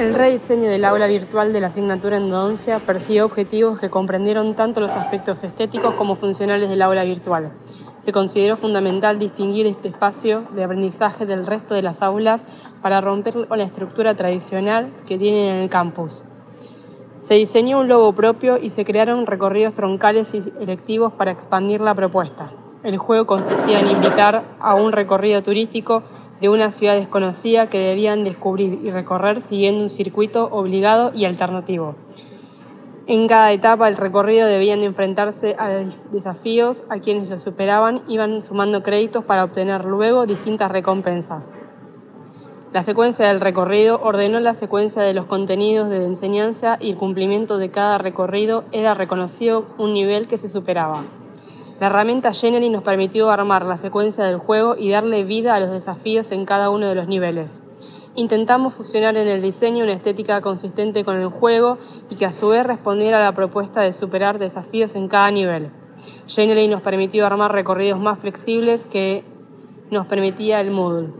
El rediseño del aula virtual de la asignatura endodoncia persiguió objetivos que comprendieron tanto los aspectos estéticos como funcionales del aula virtual. Se consideró fundamental distinguir este espacio de aprendizaje del resto de las aulas para romper con la estructura tradicional que tienen en el campus. Se diseñó un logo propio y se crearon recorridos troncales y electivos para expandir la propuesta. El juego consistía en invitar a un recorrido turístico de una ciudad desconocida que debían descubrir y recorrer siguiendo un circuito obligado y alternativo. En cada etapa del recorrido debían enfrentarse a desafíos, a quienes lo superaban iban sumando créditos para obtener luego distintas recompensas. La secuencia del recorrido ordenó la secuencia de los contenidos de enseñanza y el cumplimiento de cada recorrido era reconocido un nivel que se superaba. La herramienta Genially nos permitió armar la secuencia del juego y darle vida a los desafíos en cada uno de los niveles. Intentamos fusionar en el diseño una estética consistente con el juego y que a su vez respondiera a la propuesta de superar desafíos en cada nivel. Genially nos permitió armar recorridos más flexibles que nos permitía el Moodle.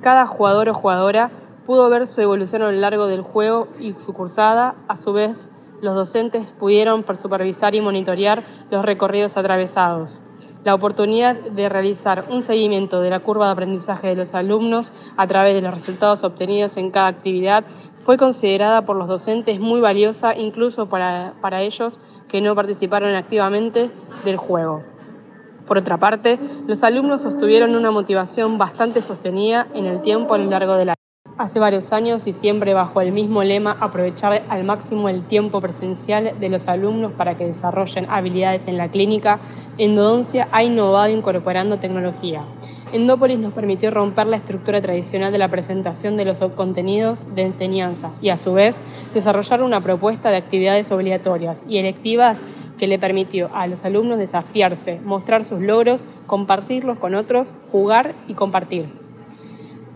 Cada jugador o jugadora pudo ver su evolución a lo largo del juego y su cursada, a su vez los docentes pudieron supervisar y monitorear los recorridos atravesados. La oportunidad de realizar un seguimiento de la curva de aprendizaje de los alumnos a través de los resultados obtenidos en cada actividad fue considerada por los docentes muy valiosa incluso para, para ellos que no participaron activamente del juego. Por otra parte, los alumnos sostuvieron una motivación bastante sostenida en el tiempo a lo largo del año hace varios años y siempre bajo el mismo lema aprovechar al máximo el tiempo presencial de los alumnos para que desarrollen habilidades en la clínica, Endodoncia ha innovado incorporando tecnología. Endópolis nos permitió romper la estructura tradicional de la presentación de los contenidos de enseñanza y a su vez desarrollar una propuesta de actividades obligatorias y electivas que le permitió a los alumnos desafiarse, mostrar sus logros, compartirlos con otros, jugar y compartir.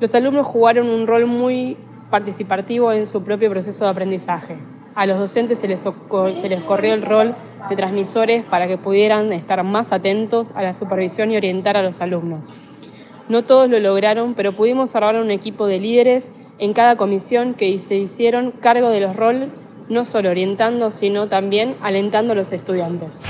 Los alumnos jugaron un rol muy participativo en su propio proceso de aprendizaje. A los docentes se les, corrió el rol de transmisores para que pudieran estar más atentos a la supervisión y orientar a los alumnos. No todos lo lograron, pero pudimos armar un equipo de líderes en cada comisión que se hicieron cargo de los roles, no solo orientando, sino también alentando a los estudiantes.